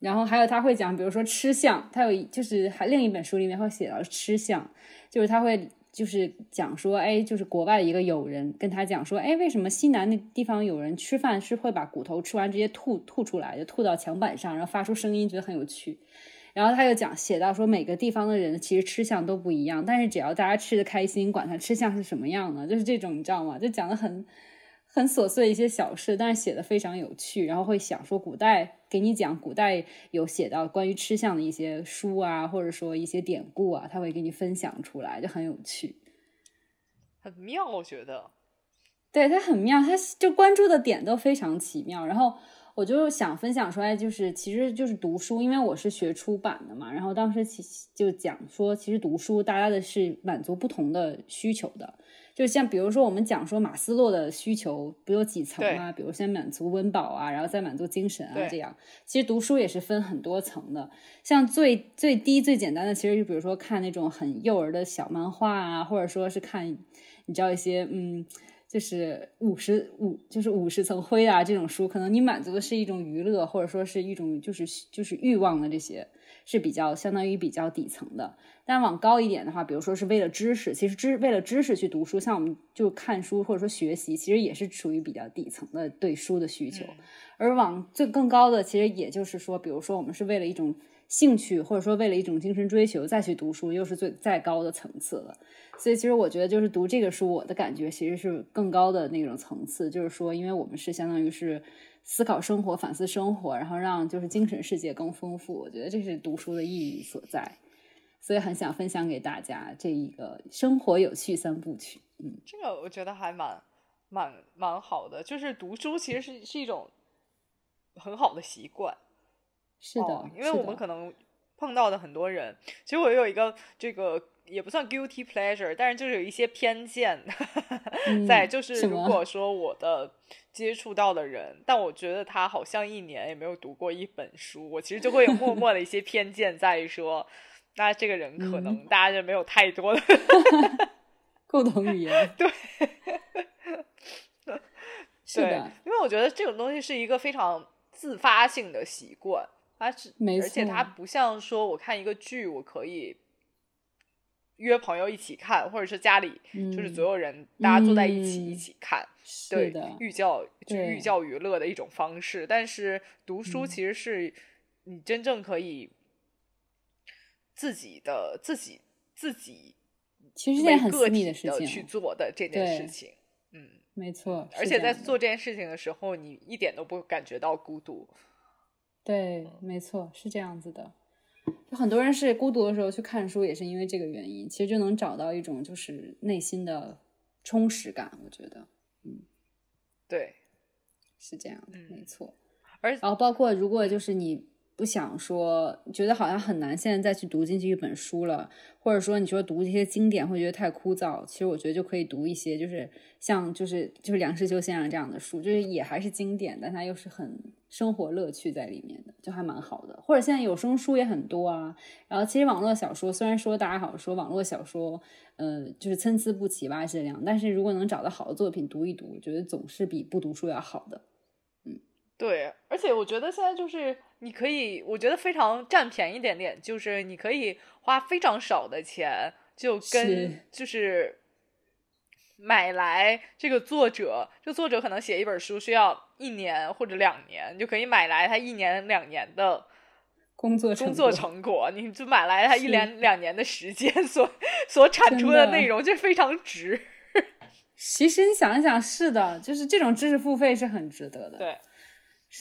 Speaker 1: 然后还有他会讲，比如说吃相，他有就是还另一本书里面会写到吃相，就是他会就是讲说，哎，就是国外的一个友人跟他讲说，哎，为什么西南那地方有人吃饭是会把骨头吃完直接吐吐出来，就吐到墙板上，然后发出声音，觉得很有趣。然后他又讲写到说每个地方的人其实吃相都不一样，但是只要大家吃的开心，管他吃相是什么样的，就是这种你知道吗？就讲的很很琐碎一些小事，但是写的非常有趣。然后会想说古代给你讲古代有写到关于吃相的一些书啊，或者说一些典故啊，他会给你分享出来，就很有趣。
Speaker 2: 很妙，我觉得。
Speaker 1: 对他很妙，他就关注的点都非常奇妙，然后。我就想分享出来，就是其实就是读书，因为我是学出版的嘛。然后当时其就讲说，其实读书大家的是满足不同的需求的。就像比如说我们讲说马斯洛的需求不有几层啊？比如先满足温饱啊，然后再满足精神啊，这样。其实读书也是分很多层的。像最最低最简单的，其实就比如说看那种很幼儿的小漫画啊，或者说是看，你知道一些嗯。就是五十五，就是五十层灰啊，这种书可能你满足的是一种娱乐，或者说是一种就是就是欲望的这些是比较相当于比较底层的。但往高一点的话，比如说是为了知识，其实知为了知识去读书，像我们就看书或者说学习，其实也是属于比较底层的对书的需求。而往最更高的，其实也就是说，比如说我们是为了一种。兴趣或者说为了一种精神追求再去读书，又是最再高的层次了。所以其实我觉得，就是读这个书，我的感觉其实是更高的那种层次。就是说，因为我们是相当于是思考生活、反思生活，然后让就是精神世界更丰富。我觉得这是读书的意义所在。所以很想分享给大家这一个生活有趣三部曲。嗯，
Speaker 2: 这个我觉得还蛮蛮蛮好的。就是读书其实是是一种很好的习惯。
Speaker 1: 是的，
Speaker 2: 因为我们可能碰到的很多人，其实我有一个这个也不算 guilty pleasure，但是就是有一些偏见在，就是如果说我的接触到的人，但我觉得他好像一年也没有读过一本书，我其实就会有默默的一些偏见在于说，那这个人可能大家就没有太多的 (laughs) (laughs)
Speaker 1: 共同语言，
Speaker 2: 对，
Speaker 1: 是的，
Speaker 2: 因为我觉得这种东西是一个非常自发性的习惯。而且它不像说我看一个剧，我可以约朋友一起看，或者是家里就是所有人大家坐在一起一起看，对，寓教就寓教于乐的一种方式。但是读书其实是你真正可以自己的自己自己，
Speaker 1: 其实是件很私密
Speaker 2: 的
Speaker 1: 事情
Speaker 2: 去做的这件事情。嗯，
Speaker 1: 没错。
Speaker 2: 而且在做这件事情的时候，你一点都不感觉到孤独。
Speaker 1: 对，没错，是这样子的。就很多人是孤独的时候去看书，也是因为这个原因。其实就能找到一种就是内心的充实感。我觉得，嗯，
Speaker 2: 对，
Speaker 1: 是这样的，没错。
Speaker 2: 而
Speaker 1: 然后包括如果就是你。不想说，觉得好像很难，现在再去读进去一本书了，或者说你说读这些经典会觉得太枯燥，其实我觉得就可以读一些，就是像就是就是梁实秋先生这样的书，就是也还是经典，但它又是很生活乐趣在里面的，就还蛮好的。或者现在有声书也很多啊，然后其实网络小说虽然说大家好说网络小说，呃，就是参差不齐吧质量，但是如果能找到好的作品读一读，我觉得总是比不读书要好的。嗯，
Speaker 2: 对，而且我觉得现在就是。你可以，我觉得非常占便宜一点点，就是你可以花非常少的钱，就跟就是买来这个作者，这作者可能写一本书需要一年或者两年，你就可以买来他一年两年的
Speaker 1: 工作
Speaker 2: 工作成果，你就买来他一年两年的时间所所产出的内容，就非常值。(laughs)
Speaker 1: 其实你想一想，是的，就是这种知识付费是很值得的。
Speaker 2: 对，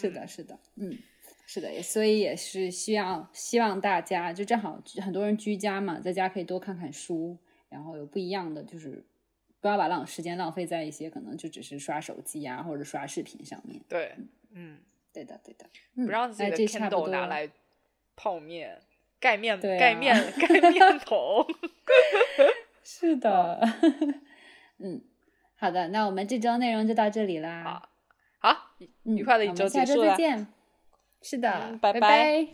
Speaker 1: 是的，是的，嗯。是的，所以也是需要希望大家就正好很多人居家嘛，在家可以多看看书，然后有不一样的，就是不要把浪时间浪费在一些可能就只是刷手机啊或者刷视频上面。
Speaker 2: 对，嗯，
Speaker 1: 对的，对的，
Speaker 2: 不让自己的 Kindle 拿来泡面盖面
Speaker 1: 盖
Speaker 2: 面 (laughs) 盖面桶。(laughs)
Speaker 1: 是的，(laughs) 嗯，好的，那我们这周内容就到这里啦。
Speaker 2: 好，愉快的一周结束了。
Speaker 1: 是的，
Speaker 2: 拜
Speaker 1: 拜。